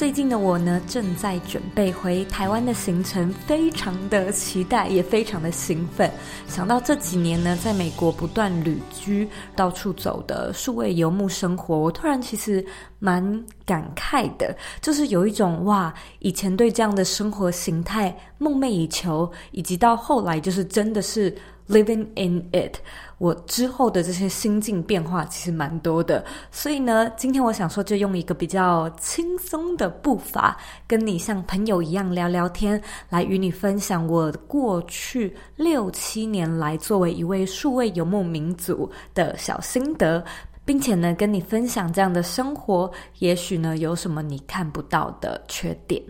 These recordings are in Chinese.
最近的我呢，正在准备回台湾的行程，非常的期待，也非常的兴奋。想到这几年呢，在美国不断旅居、到处走的数位游牧生活，我突然其实蛮感慨的，就是有一种哇，以前对这样的生活形态梦寐以求，以及到后来就是真的是。Living in it，我之后的这些心境变化其实蛮多的，所以呢，今天我想说，就用一个比较轻松的步伐，跟你像朋友一样聊聊天，来与你分享我过去六七年来作为一位数位游牧民族的小心得，并且呢，跟你分享这样的生活，也许呢，有什么你看不到的缺点。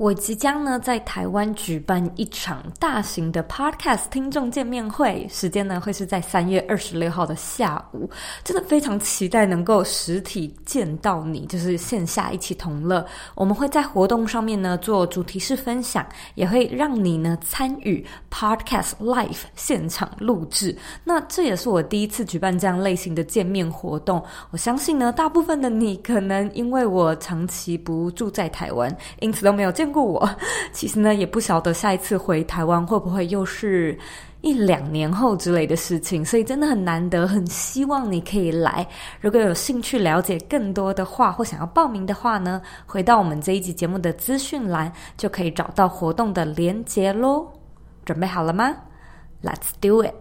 我即将呢在台湾举办一场大型的 Podcast 听众见面会，时间呢会是在三月二十六号的下午，真的非常期待能够实体见到你，就是线下一起同乐。我们会在活动上面呢做主题式分享，也会让你呢参与 Podcast Live 现场录制。那这也是我第一次举办这样类型的见面活动。我相信呢，大部分的你可能因为我长期不住在台湾，因此都没有见过我，其实呢也不晓得下一次回台湾会不会又是一两年后之类的事情，所以真的很难得，很希望你可以来。如果有兴趣了解更多的话，或想要报名的话呢，回到我们这一集节目的资讯栏就可以找到活动的连结喽。准备好了吗？Let's do it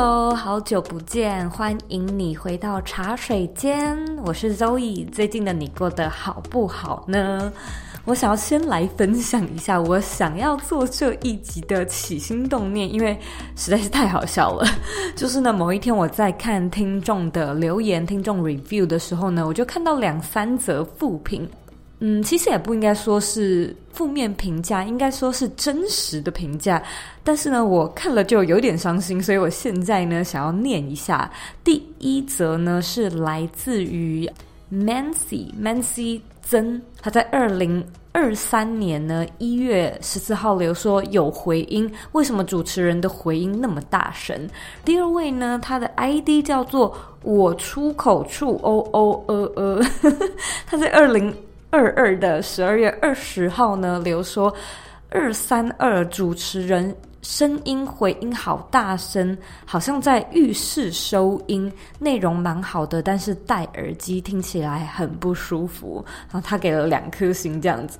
Hello，好久不见，欢迎你回到茶水间。我是 Zoe，最近的你过得好不好呢？我想要先来分享一下我想要做这一集的起心动念，因为实在是太好笑了。就是呢，某一天我在看听众的留言、听众 review 的时候呢，我就看到两三则负评。嗯，其实也不应该说是负面评价，应该说是真实的评价。但是呢，我看了就有点伤心，所以我现在呢想要念一下。第一则呢是来自于 Mancy Mancy 曾，他在二零二三年呢一月十四号留说有回音，为什么主持人的回音那么大声？第二位呢，他的 ID 叫做我出口处哦哦呃呃，他在二零。二二的十二月二十号呢，留说二三二主持人声音回音好大声，好像在浴室收音，内容蛮好的，但是戴耳机听起来很不舒服。然后他给了两颗星这样子。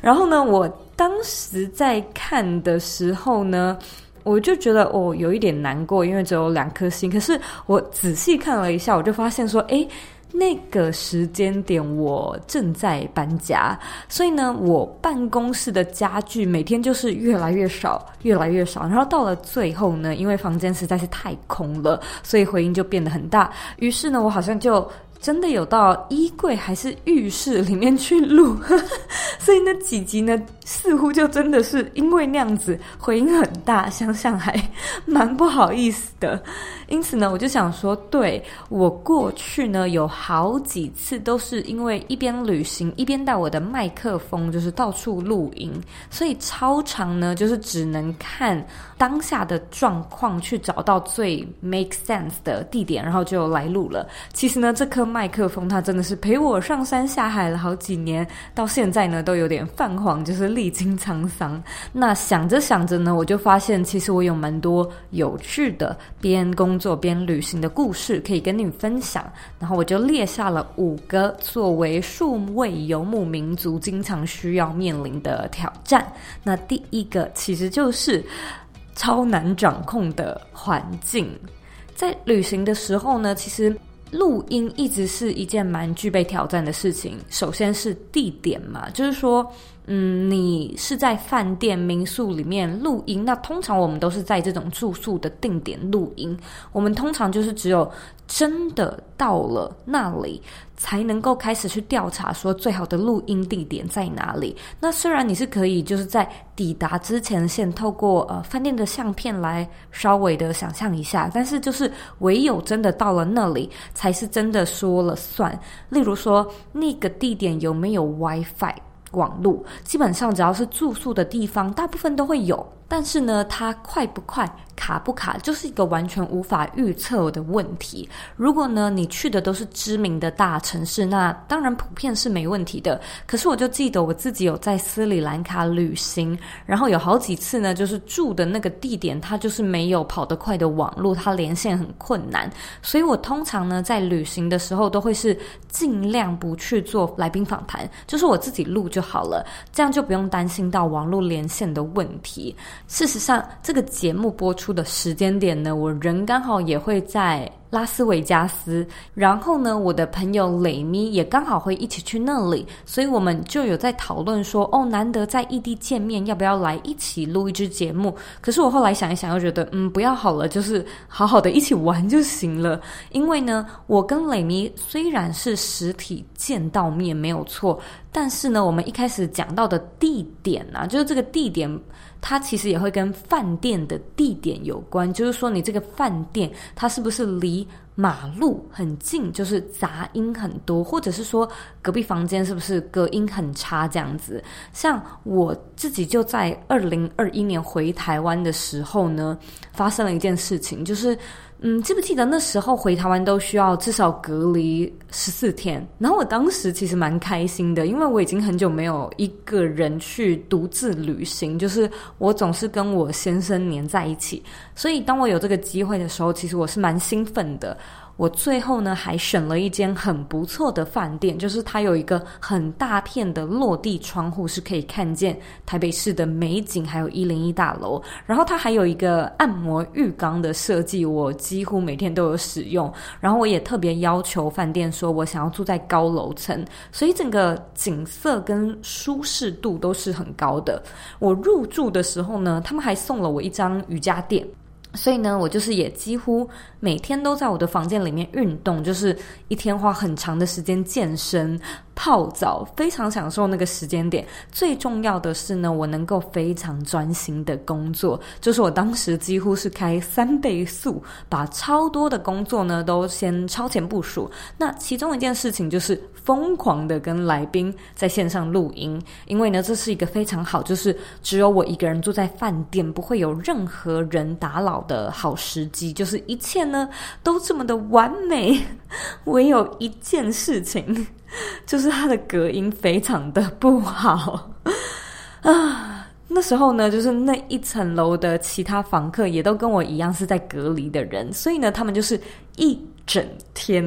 然后呢，我当时在看的时候呢，我就觉得哦，有一点难过，因为只有两颗星。可是我仔细看了一下，我就发现说，诶。那个时间点，我正在搬家，所以呢，我办公室的家具每天就是越来越少，越来越少。然后到了最后呢，因为房间实在是太空了，所以回音就变得很大。于是呢，我好像就。真的有到衣柜还是浴室里面去录，所以那几集呢，似乎就真的是因为那样子回音很大，想想还蛮不好意思的。因此呢，我就想说，对，我过去呢有好几次都是因为一边旅行一边带我的麦克风，就是到处录音，所以超长呢就是只能看当下的状况去找到最 make sense 的地点，然后就来录了。其实呢，这颗。麦克风，它真的是陪我上山下海了好几年，到现在呢都有点泛黄，就是历经沧桑。那想着想着呢，我就发现其实我有蛮多有趣的边工作边旅行的故事可以跟你分享。然后我就列下了五个作为数位游牧民族经常需要面临的挑战。那第一个其实就是超难掌控的环境，在旅行的时候呢，其实。录音一直是一件蛮具备挑战的事情。首先是地点嘛，就是说，嗯，你是在饭店、民宿里面录音，那通常我们都是在这种住宿的定点录音。我们通常就是只有真的到了那里，才能够开始去调查，说最好的录音地点在哪里。那虽然你是可以就是在抵达之前，先透过呃饭店的相片来稍微的想象一下，但是就是唯有真的到了那里，才是真的说了算。例如说，那个地点有没有 WiFi 网路，基本上只要是住宿的地方，大部分都会有。但是呢，它快不快？卡不卡就是一个完全无法预测的问题。如果呢，你去的都是知名的大城市，那当然普遍是没问题的。可是我就记得我自己有在斯里兰卡旅行，然后有好几次呢，就是住的那个地点，它就是没有跑得快的网络，它连线很困难。所以我通常呢，在旅行的时候都会是尽量不去做来宾访谈，就是我自己录就好了，这样就不用担心到网络连线的问题。事实上，这个节目播出出的时间点呢，我人刚好也会在拉斯维加斯，然后呢，我的朋友磊咪也刚好会一起去那里，所以我们就有在讨论说，哦，难得在异地见面，要不要来一起录一支节目？可是我后来想一想，又觉得，嗯，不要好了，就是好好的一起玩就行了。因为呢，我跟磊咪虽然是实体见到面没有错，但是呢，我们一开始讲到的地点啊，就是这个地点。它其实也会跟饭店的地点有关，就是说你这个饭店它是不是离马路很近，就是杂音很多，或者是说隔壁房间是不是隔音很差这样子。像我自己就在二零二一年回台湾的时候呢，发生了一件事情，就是。嗯，记不记得那时候回台湾都需要至少隔离十四天？然后我当时其实蛮开心的，因为我已经很久没有一个人去独自旅行，就是我总是跟我先生黏在一起，所以当我有这个机会的时候，其实我是蛮兴奋的。我最后呢，还选了一间很不错的饭店，就是它有一个很大片的落地窗户，是可以看见台北市的美景，还有一零一大楼。然后它还有一个按摩浴缸的设计，我几乎每天都有使用。然后我也特别要求饭店说，我想要住在高楼层，所以整个景色跟舒适度都是很高的。我入住的时候呢，他们还送了我一张瑜伽垫。所以呢，我就是也几乎每天都在我的房间里面运动，就是一天花很长的时间健身。泡澡，非常享受那个时间点。最重要的是呢，我能够非常专心的工作。就是我当时几乎是开三倍速，把超多的工作呢都先超前部署。那其中一件事情就是疯狂的跟来宾在线上录音，因为呢这是一个非常好，就是只有我一个人住在饭店，不会有任何人打扰的好时机。就是一切呢都这么的完美，唯有一件事情。就是它的隔音非常的不好啊！那时候呢，就是那一层楼的其他房客也都跟我一样是在隔离的人，所以呢，他们就是一整天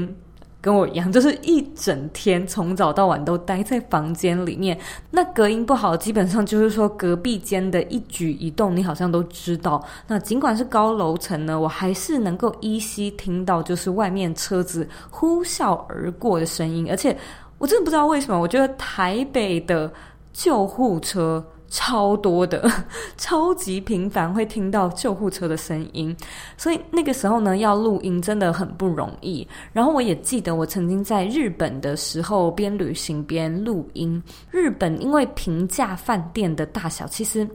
跟我一样，就是一整天从早到晚都待在房间里面。那隔音不好，基本上就是说隔壁间的一举一动，你好像都知道。那尽管是高楼层呢，我还是能够依稀听到，就是外面车子呼啸而过的声音，而且。我真的不知道为什么，我觉得台北的救护车超多的，超级频繁会听到救护车的声音，所以那个时候呢，要录音真的很不容易。然后我也记得我曾经在日本的时候边旅行边录音。日本因为平价饭店的大小，其实。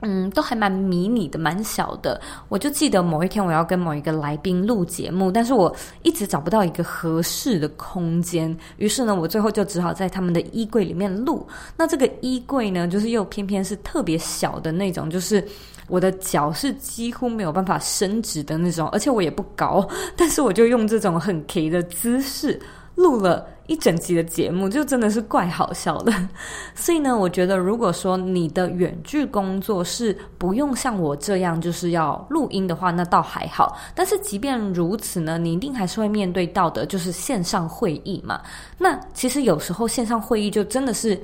嗯，都还蛮迷你的，蛮小的。我就记得某一天我要跟某一个来宾录节目，但是我一直找不到一个合适的空间，于是呢，我最后就只好在他们的衣柜里面录。那这个衣柜呢，就是又偏偏是特别小的那种，就是我的脚是几乎没有办法伸直的那种，而且我也不高，但是我就用这种很 K 的姿势录了。一整集的节目就真的是怪好笑的，所以呢，我觉得如果说你的远距工作是不用像我这样就是要录音的话，那倒还好。但是即便如此呢，你一定还是会面对到的，就是线上会议嘛。那其实有时候线上会议就真的是，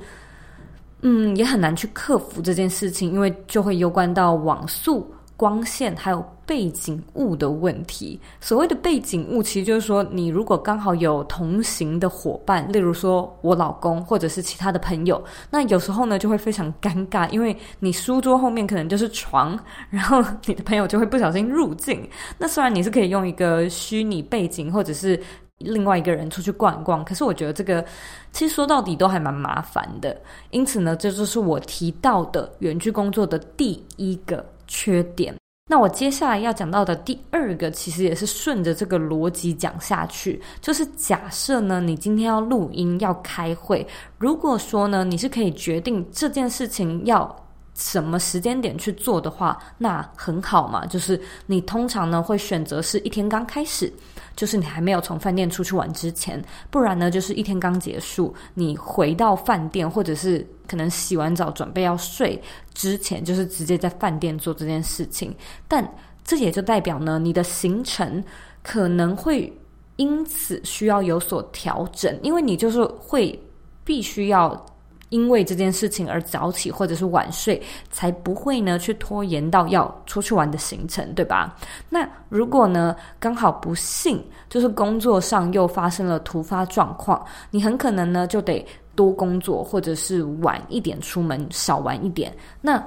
嗯，也很难去克服这件事情，因为就会攸关到网速。光线还有背景物的问题。所谓的背景物，其实就是说，你如果刚好有同行的伙伴，例如说我老公或者是其他的朋友，那有时候呢就会非常尴尬，因为你书桌后面可能就是床，然后你的朋友就会不小心入镜。那虽然你是可以用一个虚拟背景，或者是另外一个人出去逛一逛，可是我觉得这个其实说到底都还蛮麻烦的。因此呢，这就是我提到的远距工作的第一个缺点。那我接下来要讲到的第二个，其实也是顺着这个逻辑讲下去，就是假设呢，你今天要录音要开会，如果说呢，你是可以决定这件事情要什么时间点去做的话，那很好嘛，就是你通常呢会选择是一天刚开始。就是你还没有从饭店出去玩之前，不然呢，就是一天刚结束，你回到饭店，或者是可能洗完澡准备要睡之前，就是直接在饭店做这件事情。但这也就代表呢，你的行程可能会因此需要有所调整，因为你就是会必须要。因为这件事情而早起或者是晚睡，才不会呢去拖延到要出去玩的行程，对吧？那如果呢刚好不幸就是工作上又发生了突发状况，你很可能呢就得多工作，或者是晚一点出门，少玩一点。那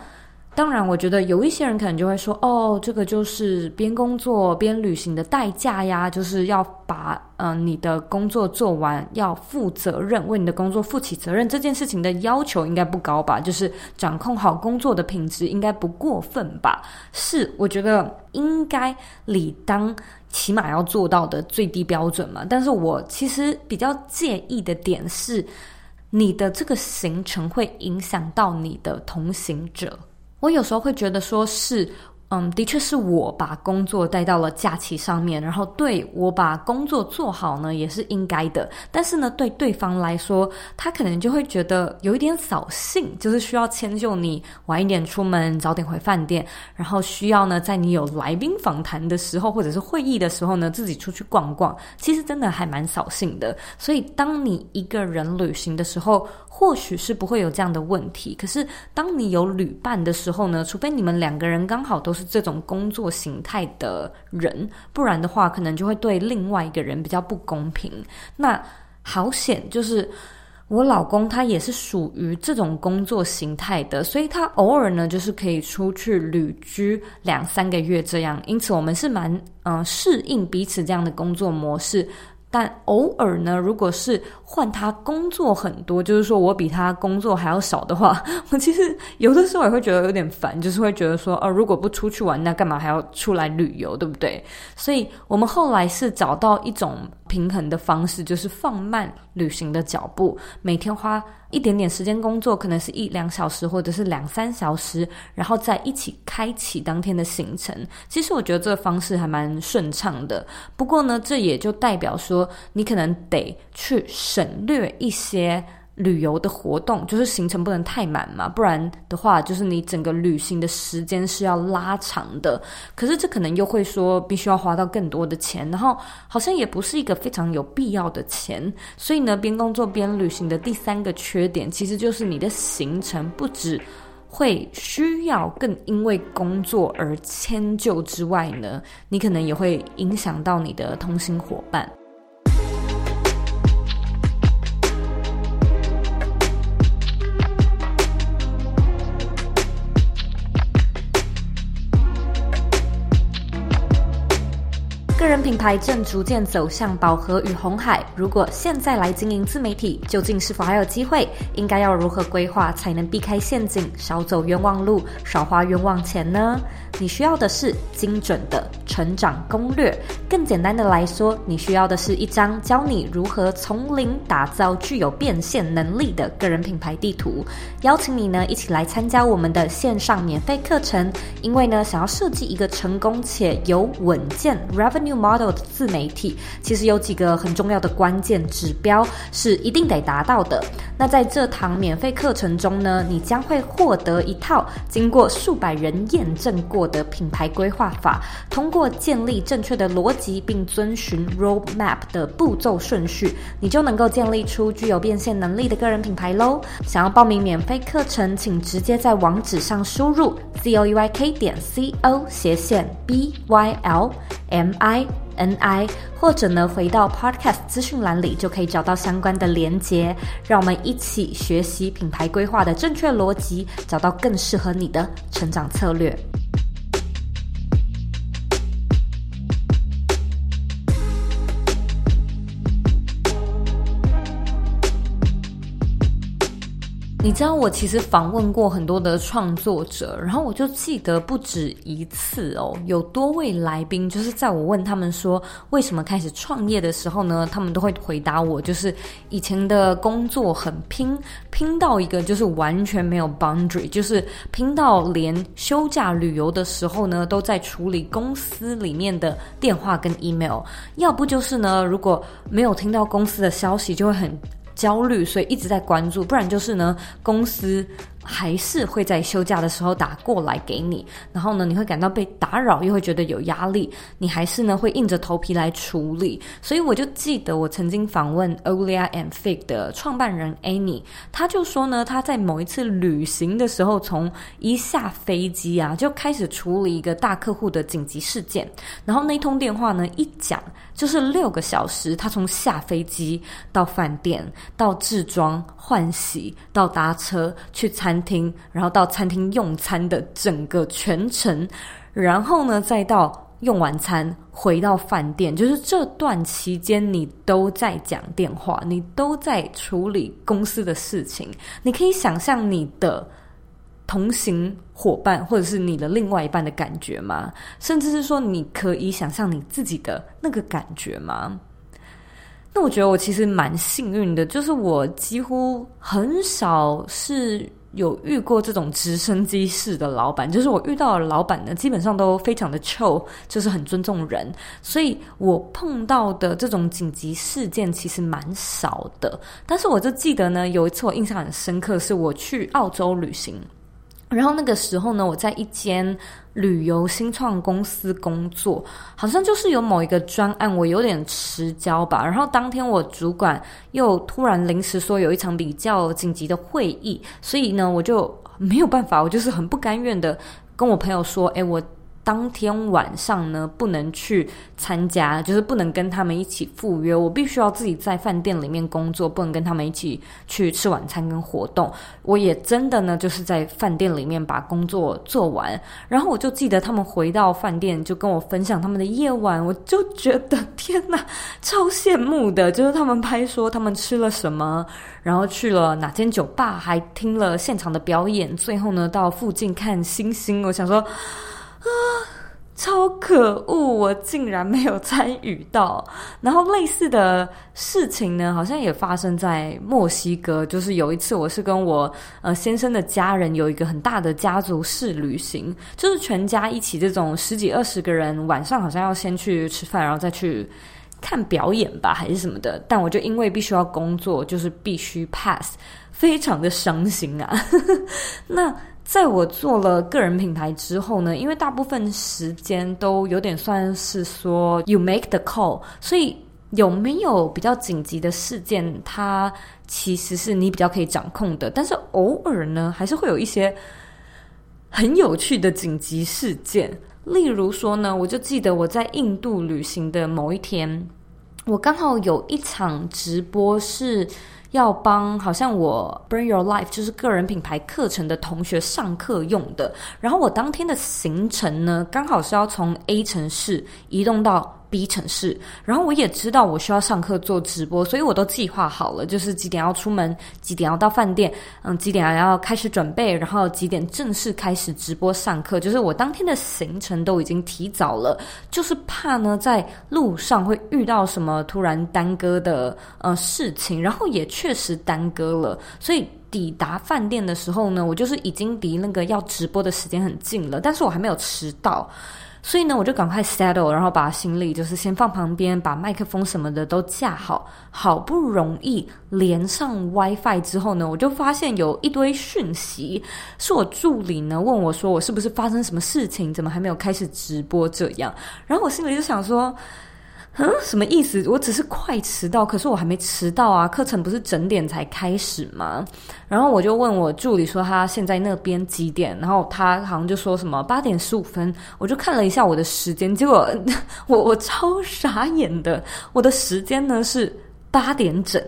当然，我觉得有一些人可能就会说：“哦，这个就是边工作边旅行的代价呀，就是要把嗯、你的工作做完，要负责任，为你的工作负起责任。这件事情的要求应该不高吧？就是掌控好工作的品质，应该不过分吧？是，我觉得应该理当起码要做到的最低标准嘛。但是我其实比较介意的点是，你的这个行程会影响到你的同行者。我有时候会觉得说是。嗯，的确是我把工作带到了假期上面，然后对我把工作做好呢，也是应该的。但是呢，对对方来说，他可能就会觉得有一点扫兴，就是需要迁就你晚一点出门，早点回饭店，然后需要呢，在你有来宾访谈的时候，或者是会议的时候呢，自己出去逛逛。其实真的还蛮扫兴的。所以，当你一个人旅行的时候，或许是不会有这样的问题。可是，当你有旅伴的时候呢，除非你们两个人刚好都是这种工作形态的人，不然的话，可能就会对另外一个人比较不公平。那好险，就是我老公他也是属于这种工作形态的，所以他偶尔呢，就是可以出去旅居两三个月这样。因此，我们是蛮嗯、适应彼此这样的工作模式。但偶尔呢，如果是换他工作很多，就是说我比他工作还要少的话，我其实有的时候也会觉得有点烦，就是会觉得说，哦，如果不出去玩，那干嘛还要出来旅游，对不对？所以我们后来是找到一种平衡的方式，就是放慢旅行的脚步，每天花一点点时间工作，可能是一两小时或者是两三小时，然后再一起开启当天的行程。其实我觉得这个方式还蛮顺畅的。不过呢，这也就代表说，你可能得去省略一些。旅游的活动就是行程不能太满嘛，不然的话就是你整个旅行的时间是要拉长的。可是这可能又会说必须要花到更多的钱，然后好像也不是一个非常有必要的钱。所以呢，边工作边旅行的第三个缺点，其实就是你的行程不只会需要更因为工作而迁就之外呢，你可能也会影响到你的同行伙伴。品牌正逐渐走向饱和与红海，如果现在来经营自媒体，究竟是否还有机会？应该要如何规划才能避开陷阱，少走冤枉路，少花冤枉钱呢？你需要的是精准的成长攻略。更简单的来说，你需要的是一张教你如何从零打造具有变现能力的个人品牌地图。邀请你呢一起来参加我们的线上免费课程。因为呢，想要设计一个成功且有稳健 revenue。New model 的自媒体其实有几个很重要的关键指标是一定得达到的。那在这堂免费课程中呢，你将会获得一套经过数百人验证过的品牌规划法，通过建立正确的逻辑并遵循 roadmap 的步骤顺序，你就能够建立出具有变现能力的个人品牌喽。想要报名免费课程，请直接在网址上输入 z o e y k 点 c o 斜线 b y l m i n i，或者呢，回到 podcast 资讯栏里就可以找到相关的连接。让我们一起学习品牌规划的正确逻辑，找到更适合你的成长策略。你知道我其实访问过很多的创作者，然后我就记得不止一次哦，有多位来宾就是在我问他们说为什么开始创业的时候呢，他们都会回答我，就是以前的工作很拼，拼到一个就是完全没有 boundary，就是拼到连休假旅游的时候呢，都在处理公司里面的电话跟 email，要不就是呢，如果没有听到公司的消息，就会很焦虑，所以一直在关注，不然就是呢，公司。还是会在休假的时候打过来给你，然后呢，你会感到被打扰，又会觉得有压力，你还是呢会硬着头皮来处理。所以我就记得我曾经访问 Olia and Fig 的创办人 Annie，他就说呢，他在某一次旅行的时候，从一下飞机啊就开始处理一个大客户的紧急事件，然后那通电话呢一讲就是六个小时，他从下飞机到饭店，到置装换洗，到搭车去参。餐厅，然后到餐厅用餐的整个全程，然后呢，再到用完餐回到饭店，就是这段期间你都在讲电话，你都在处理公司的事情。你可以想象你的同行伙伴或者是你的另外一半的感觉吗？甚至是说，你可以想象你自己的那个感觉吗？那我觉得我其实蛮幸运的，就是我几乎很少是。有遇过这种直升机式的老板，就是我遇到的老板呢，基本上都非常的臭就是很尊重人，所以我碰到的这种紧急事件其实蛮少的。但是我就记得呢，有一次我印象很深刻，是我去澳洲旅行。然后那个时候呢，我在一间旅游新创公司工作，好像就是有某一个专案，我有点迟交吧。然后当天我主管又突然临时说有一场比较紧急的会议，所以呢，我就没有办法，我就是很不甘愿的跟我朋友说：“诶，我。”当天晚上呢，不能去参加，就是不能跟他们一起赴约。我必须要自己在饭店里面工作，不能跟他们一起去吃晚餐跟活动。我也真的呢，就是在饭店里面把工作做完。然后我就记得他们回到饭店，就跟我分享他们的夜晚。我就觉得天哪，超羡慕的。就是他们拍说他们吃了什么，然后去了哪间酒吧，还听了现场的表演。最后呢，到附近看星星。我想说。啊，超可恶！我竟然没有参与到。然后类似的事情呢，好像也发生在墨西哥。就是有一次，我是跟我呃先生的家人有一个很大的家族式旅行，就是全家一起这种十几二十个人，晚上好像要先去吃饭，然后再去看表演吧，还是什么的。但我就因为必须要工作，就是必须 pass，非常的伤心啊。那。在我做了个人品牌之后呢，因为大部分时间都有点算是说 you make the call，所以有没有比较紧急的事件，它其实是你比较可以掌控的。但是偶尔呢，还是会有一些很有趣的紧急事件。例如说呢，我就记得我在印度旅行的某一天，我刚好有一场直播是。要帮好像我 Bring Your Life 就是个人品牌课程的同学上课用的，然后我当天的行程呢，刚好是要从 A 城市移动到 B 城市，然后我也知道我需要上课做直播，所以我都计划好了，就是几点要出门，几点要到饭店，嗯，几点要开始准备，然后几点正式开始直播上课，就是我当天的行程都已经提早了，就是怕呢在路上会遇到什么突然耽搁的呃事情，然后也确实耽搁了，所以抵达饭店的时候呢，我就是已经离那个要直播的时间很近了，但是我还没有迟到。所以呢，我就赶快 settle，然后把行李就是先放旁边，把麦克风什么的都架好。好不容易连上 WiFi 之后呢，我就发现有一堆讯息，是我助理呢问我说，我是不是发生什么事情，怎么还没有开始直播这样。然后我心里就想说。嗯，什么意思？我只是快迟到，可是我还没迟到啊！课程不是整点才开始吗？然后我就问我助理说他现在那边几点，然后他好像就说什么八点十五分。我就看了一下我的时间，结果 我我超傻眼的，我的时间呢是八点整，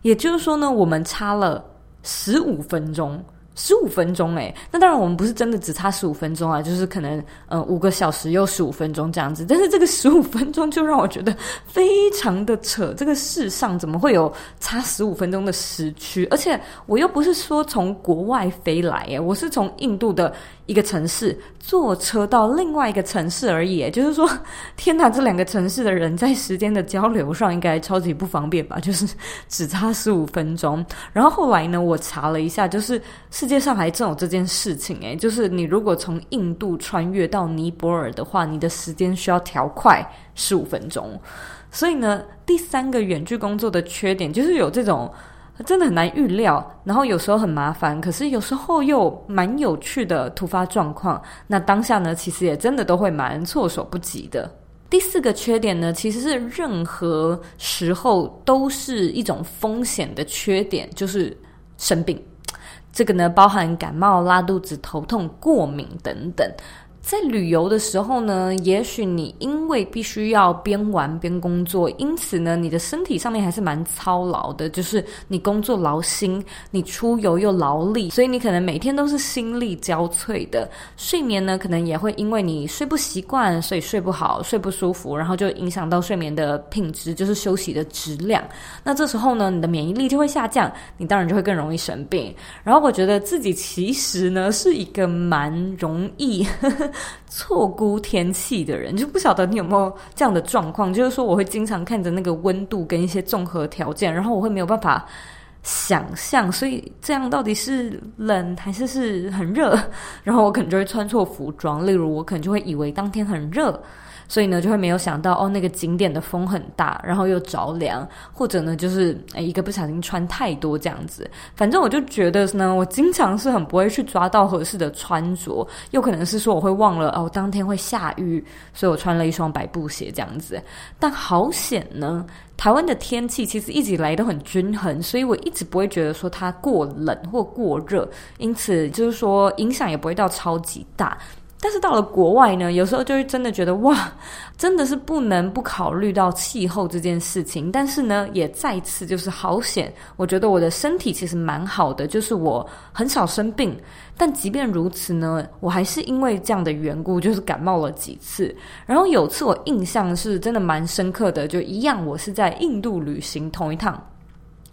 也就是说呢，我们差了十五分钟。十五分钟诶，那当然我们不是真的只差十五分钟啊，就是可能呃五个小时又十五分钟这样子。但是这个十五分钟就让我觉得非常的扯，这个世上怎么会有差十五分钟的时区？而且我又不是说从国外飞来诶，我是从印度的一个城市坐车到另外一个城市而已。就是说，天哪，这两个城市的人在时间的交流上应该超级不方便吧？就是只差十五分钟。然后后来呢，我查了一下，就是是。世界上还真有这件事情诶，就是你如果从印度穿越到尼泊尔的话，你的时间需要调快十五分钟。所以呢，第三个远距工作的缺点就是有这种真的很难预料，然后有时候很麻烦，可是有时候又蛮有趣的突发状况。那当下呢，其实也真的都会蛮措手不及的。第四个缺点呢，其实是任何时候都是一种风险的缺点，就是生病。这个呢，包含感冒、拉肚子、头痛、过敏等等。在旅游的时候呢，也许你因为必须要边玩边工作，因此呢，你的身体上面还是蛮操劳的。就是你工作劳心，你出游又劳力，所以你可能每天都是心力交瘁的。睡眠呢，可能也会因为你睡不习惯，所以睡不好、睡不舒服，然后就影响到睡眠的品质，就是休息的质量。那这时候呢，你的免疫力就会下降，你当然就会更容易生病。然后我觉得自己其实呢，是一个蛮容易。错估天气的人，就不晓得你有没有这样的状况，就是说我会经常看着那个温度跟一些综合条件，然后我会没有办法想象，所以这样到底是冷还是是很热，然后我可能就会穿错服装，例如我可能就会以为当天很热。所以呢，就会没有想到哦，那个景点的风很大，然后又着凉，或者呢，就是诶一个不小心穿太多这样子。反正我就觉得呢，我经常是很不会去抓到合适的穿着，又可能是说我会忘了哦，当天会下雨，所以我穿了一双白布鞋这样子。但好险呢，台湾的天气其实一直以来都很均衡，所以我一直不会觉得说它过冷或过热，因此就是说影响也不会到超级大。但是到了国外呢，有时候就会真的觉得哇，真的是不能不考虑到气候这件事情。但是呢，也再次就是好险，我觉得我的身体其实蛮好的，就是我很少生病。但即便如此呢，我还是因为这样的缘故，就是感冒了几次。然后有次我印象是真的蛮深刻的，就一样，我是在印度旅行同一趟。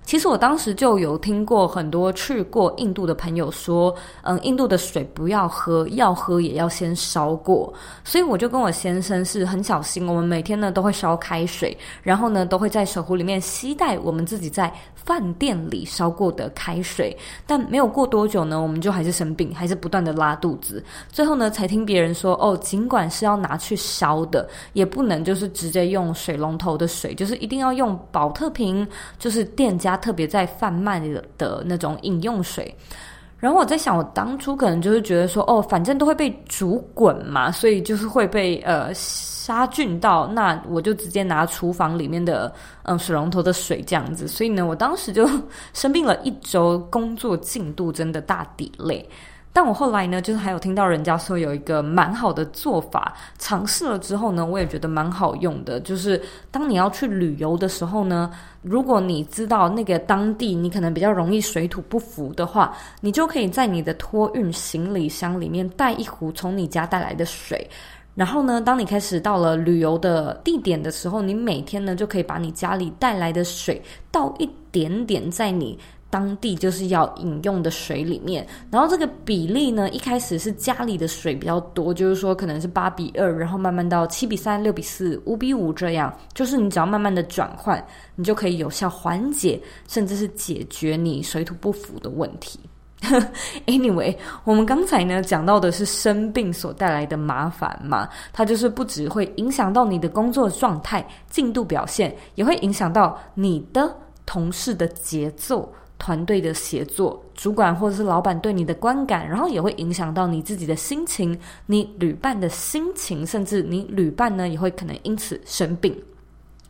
其实我当时就有听过很多去过印度的朋友说，嗯，印度的水不要喝，要喝也要先烧过。所以我就跟我先生是很小心，我们每天呢都会烧开水，然后呢都会在水壶里面吸带我们自己在饭店里烧过的开水。但没有过多久呢，我们就还是生病，还是不断的拉肚子。最后呢才听别人说，哦，尽管是要拿去烧的，也不能就是直接用水龙头的水，就是一定要用宝特瓶，就是店家。特别在贩卖的的那种饮用水，然后我在想，我当初可能就是觉得说，哦，反正都会被煮滚嘛，所以就是会被呃杀菌到，那我就直接拿厨房里面的嗯水龙头的水这样子，所以呢，我当时就生病了一周，工作进度真的大抵累。但我后来呢，就是还有听到人家说有一个蛮好的做法，尝试了之后呢，我也觉得蛮好用的。就是当你要去旅游的时候呢，如果你知道那个当地你可能比较容易水土不服的话，你就可以在你的托运行李箱里面带一壶从你家带来的水。然后呢，当你开始到了旅游的地点的时候，你每天呢就可以把你家里带来的水倒一点点在你。当地就是要饮用的水里面，然后这个比例呢，一开始是家里的水比较多，就是说可能是八比二，然后慢慢到七比三、六比四、五比五这样，就是你只要慢慢的转换，你就可以有效缓解，甚至是解决你水土不服的问题。Anyway，我们刚才呢讲到的是生病所带来的麻烦嘛，它就是不只会影响到你的工作状态、进度表现，也会影响到你的同事的节奏、团队的协作、主管或者是老板对你的观感，然后也会影响到你自己的心情、你旅伴的心情，甚至你旅伴呢也会可能因此生病。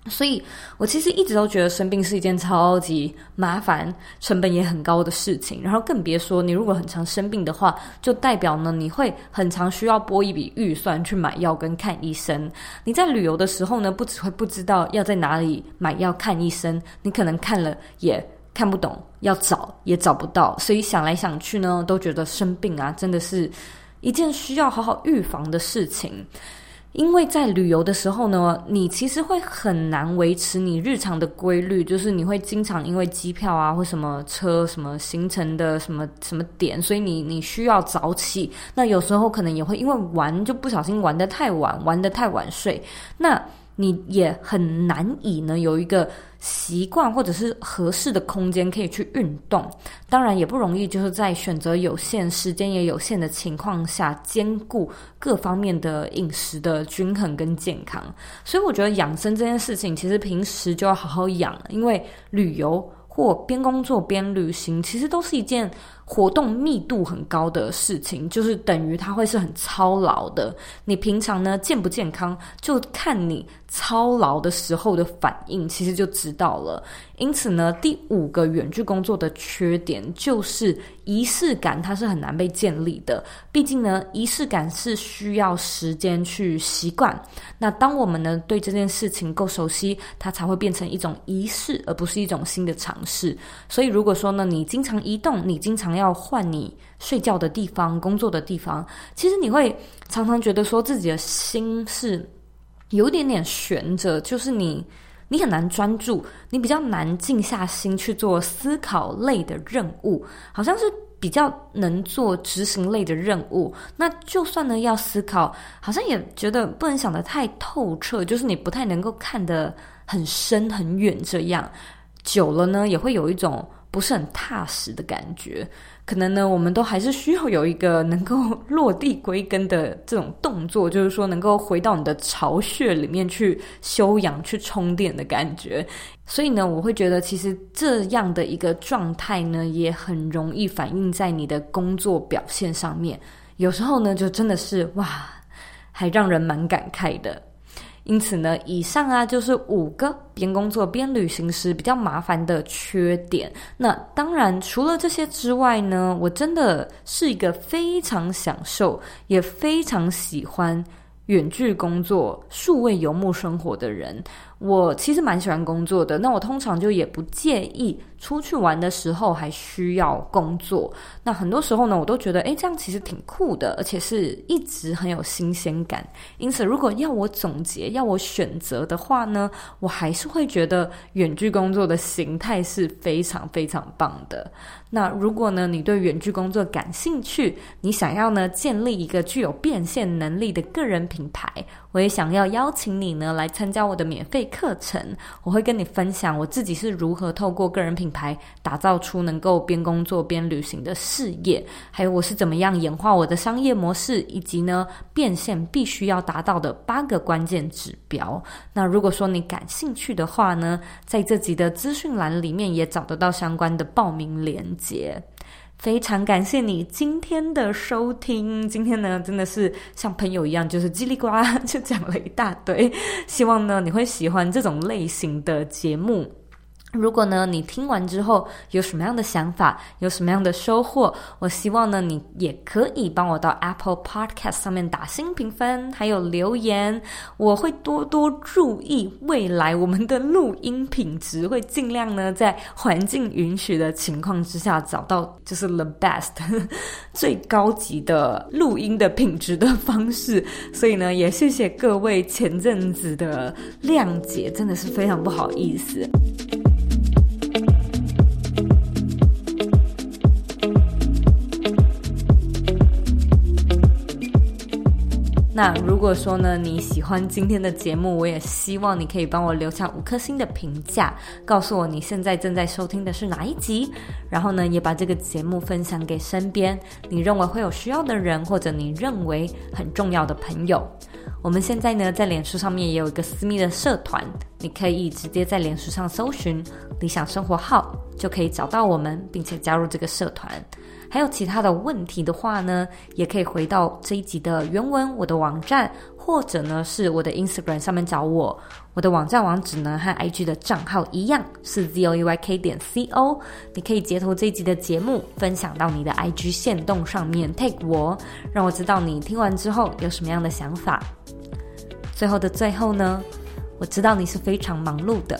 所以，我其实一直都觉得生病是一件超级麻烦、成本也很高的事情。然后更别说你如果很常生病的话，就代表呢你会很常需要拨一笔预算去买药跟看医生。你在旅游的时候呢，不只会不知道要在哪里买药看医生，你可能看了也看不懂，要找也找不到。所以想来想去呢，都觉得生病啊，真的是一件需要好好预防的事情。因为在旅游的时候呢，你其实会很难维持你日常的规律，就是你会经常因为机票啊或什么车什么行程的什么什么点，所以你你需要早起。那有时候可能也会因为玩就不小心玩得太晚，玩得太晚睡。那你也很难以呢有一个习惯或者是合适的空间可以去运动，当然也不容易，就是在选择有限、时间也有限的情况下，兼顾各方面的饮食的均衡跟健康。所以我觉得养生这件事情，其实平时就要好好养，因为旅游或边工作边旅行，其实都是一件。活动密度很高的事情，就是等于它会是很操劳的。你平常呢健不健康，就看你操劳的时候的反应，其实就知道了。因此呢，第五个远距工作的缺点就是仪式感，它是很难被建立的。毕竟呢，仪式感是需要时间去习惯。那当我们呢对这件事情够熟悉，它才会变成一种仪式，而不是一种新的尝试。所以，如果说呢，你经常移动，你经常要换你睡觉的地方、工作的地方，其实你会常常觉得说自己的心是有一点点悬着，就是你你很难专注，你比较难静下心去做思考类的任务，好像是比较能做执行类的任务。那就算呢要思考，好像也觉得不能想得太透彻，就是你不太能够看得很深很远，这样久了呢也会有一种。不是很踏实的感觉，可能呢，我们都还是需要有一个能够落地归根的这种动作，就是说能够回到你的巢穴里面去休养、去充电的感觉。所以呢，我会觉得其实这样的一个状态呢，也很容易反映在你的工作表现上面。有时候呢，就真的是哇，还让人蛮感慨的。因此呢，以上啊就是五个边工作边旅行时比较麻烦的缺点。那当然，除了这些之外呢，我真的是一个非常享受，也非常喜欢远距工作、数位游牧生活的人。我其实蛮喜欢工作的，那我通常就也不介意出去玩的时候还需要工作。那很多时候呢，我都觉得，诶，这样其实挺酷的，而且是一直很有新鲜感。因此，如果要我总结、要我选择的话呢，我还是会觉得远距工作的形态是非常非常棒的。那如果呢，你对远距工作感兴趣，你想要呢建立一个具有变现能力的个人品牌，我也想要邀请你呢来参加我的免费课程，我会跟你分享我自己是如何透过个人品牌打造出能够边工作边旅行的事业，还有我是怎么样演化我的商业模式，以及呢变现必须要达到的八个关键指标。那如果说你感兴趣的话呢，在这集的资讯栏里面也找得到相关的报名链接。非常感谢你今天的收听。今天呢，真的是像朋友一样，就是叽里呱啦就讲了一大堆。希望呢，你会喜欢这种类型的节目。如果呢，你听完之后有什么样的想法，有什么样的收获，我希望呢，你也可以帮我到 Apple Podcast 上面打星评分，还有留言。我会多多注意未来我们的录音品质，会尽量呢在环境允许的情况之下，找到就是 the best 最高级的录音的品质的方式。所以呢，也谢谢各位前阵子的谅解，真的是非常不好意思。那如果说呢，你喜欢今天的节目，我也希望你可以帮我留下五颗星的评价，告诉我你现在正在收听的是哪一集，然后呢，也把这个节目分享给身边你认为会有需要的人，或者你认为很重要的朋友。我们现在呢，在脸书上面也有一个私密的社团，你可以直接在脸书上搜寻“理想生活号”，就可以找到我们，并且加入这个社团。还有其他的问题的话呢，也可以回到这一集的原文，我的网站，或者呢是我的 Instagram 上面找我。我的网站网址呢和 IG 的账号一样，是 zoeyk 点 co。你可以截图这一集的节目，分享到你的 IG 线动上面，tag 我，让我知道你听完之后有什么样的想法。最后的最后呢，我知道你是非常忙碌的。